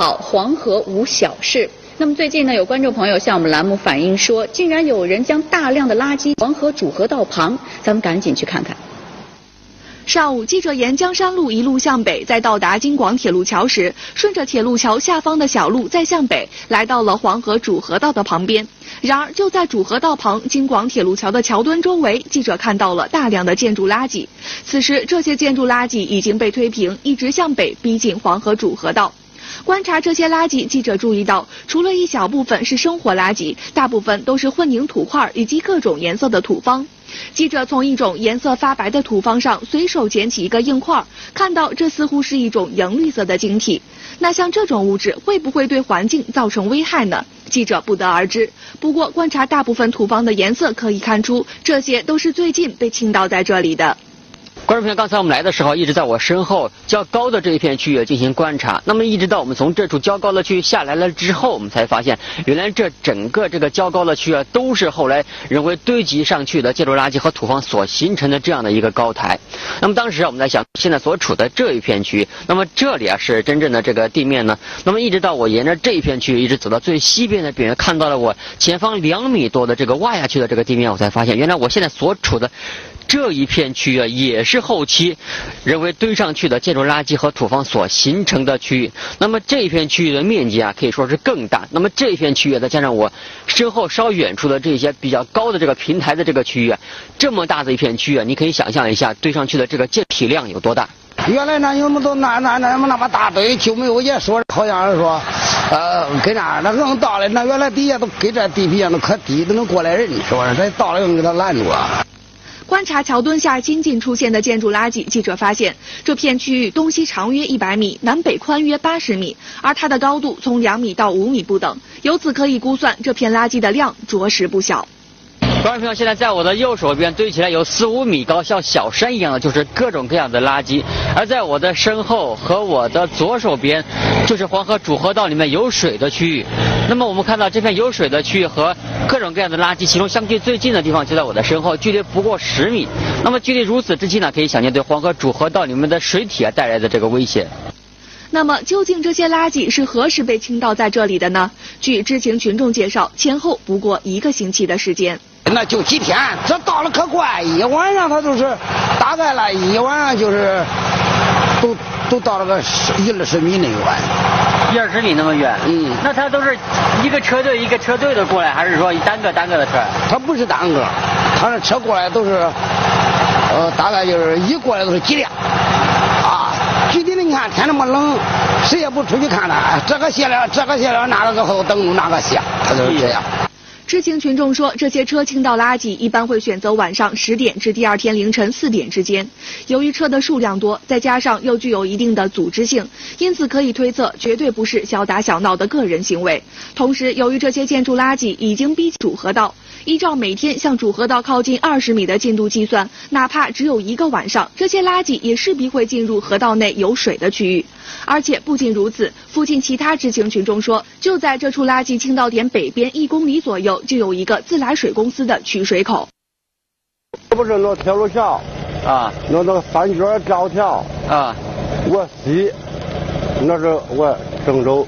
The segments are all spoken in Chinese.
好，黄河无小事。那么最近呢，有观众朋友向我们栏目反映说，竟然有人将大量的垃圾黄河主河道旁，咱们赶紧去看看。上午，记者沿江山路一路向北，在到达京广铁路桥时，顺着铁路桥下方的小路再向北，来到了黄河主河道的旁边。然而，就在主河道旁京广铁路桥的桥墩周围，记者看到了大量的建筑垃圾。此时，这些建筑垃圾已经被推平，一直向北逼近黄河主河道。观察这些垃圾，记者注意到，除了一小部分是生活垃圾，大部分都是混凝土块以及各种颜色的土方。记者从一种颜色发白的土方上随手捡起一个硬块，看到这似乎是一种荧绿色的晶体。那像这种物质会不会对环境造成危害呢？记者不得而知。不过观察大部分土方的颜色，可以看出这些都是最近被倾倒在这里的。观众朋友，刚才我们来的时候，一直在我身后较高的这一片区域进行观察。那么，一直到我们从这处较高的区域下来了之后，我们才发现，原来这整个这个较高的区域啊，都是后来人为堆积上去的建筑垃圾和土方所形成的这样的一个高台。那么当时啊我们在想，现在所处的这一片区域，那么这里啊是真正的这个地面呢。那么一直到我沿着这一片区域一直走到最西边的边缘，看到了我前方两米多的这个挖下去的这个地面，我才发现，原来我现在所处的。这一片区域，也是后期人为堆上去的建筑垃圾和土方所形成的区域。那么这一片区域的面积啊，可以说是更大。那么这一片区域再加上我身后稍远处的这些比较高的这个平台的这个区域，这么大的一片区域，你可以想象一下堆上去的这个建体量有多大。原来那有那么多那那那么那么大堆，就没有人说好像是说，呃，跟那那能到了，那原来底下都跟这地皮上都可低，都能过来人，是不是？这到了又给他拦住了。观察桥墩下新近出现的建筑垃圾，记者发现这片区域东西长约一百米，南北宽约八十米，而它的高度从两米到五米不等。由此可以估算，这片垃圾的量着实不小。观众朋友，现在在我的右手边堆起来有四五米高，像小山一样的，就是各种各样的垃圾；而在我的身后和我的左手边，就是黄河主河道里面有水的区域。那么我们看到这片有水的区域和各种各样的垃圾，其中相距最近的地方就在我的身后，距离不过十米。那么距离如此之近呢，可以想见对黄河主河道里面的水体啊带来的这个危险。那么究竟这些垃圾是何时被倾倒在这里的呢？据知情群众介绍，前后不过一个星期的时间。那就几天，这到了可快，一晚上他就是，大概了一晚上就是，都都到了个十一二十米那么远，一二十米那么远。嗯，那他都是一个车队一个车队的过来，还是说单个单个的车？他不是单个，他那车过来都是，呃，大概就是一过来都是几辆，啊，具体的你看天那么冷，谁也不出去看他，这个卸了，这个卸了，那个搁后等着，那个卸，他就是这样。知情群众说，这些车倾倒垃圾一般会选择晚上十点至第二天凌晨四点之间。由于车的数量多，再加上又具有一定的组织性，因此可以推测，绝对不是小打小闹的个人行为。同时，由于这些建筑垃圾已经逼近主河道，依照每天向主河道靠近二十米的进度计算，哪怕只有一个晚上，这些垃圾也势必会进入河道内有水的区域。而且不仅如此，附近其他知情群众说，就在这处垃圾倾倒点北边一公里左右，就有一个自来水公司的取水口。这不是那铁路桥啊，那那个三角吊桥啊，我西，那是我郑州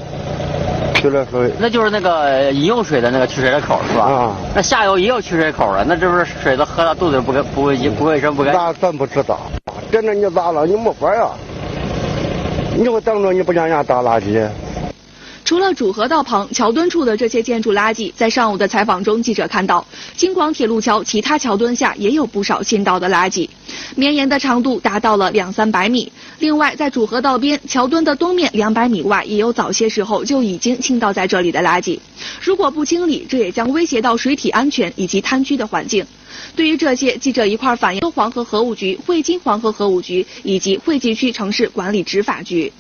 取了水。那就是那个饮用水的那个取水的口是吧？啊。那下游也有取水口啊，那这不是水都喝到肚子不不不卫不卫生不干净？那咱不知道，真的你咋了？你没法呀。你会等着你不让人家倒垃圾。除了主河道旁桥墩处的这些建筑垃圾，在上午的采访中，记者看到京广铁路桥其他桥墩下也有不少新倒的垃圾，绵延的长度达到了两三百米。另外，在主河道边桥墩的东面两百米外，也有早些时候就已经倾倒在这里的垃圾。如果不清理，这也将威胁到水体安全以及滩区的环境。对于这些，记者一块反映黄河河务局、汇金黄河河务局以及汇集区城市管理执法局。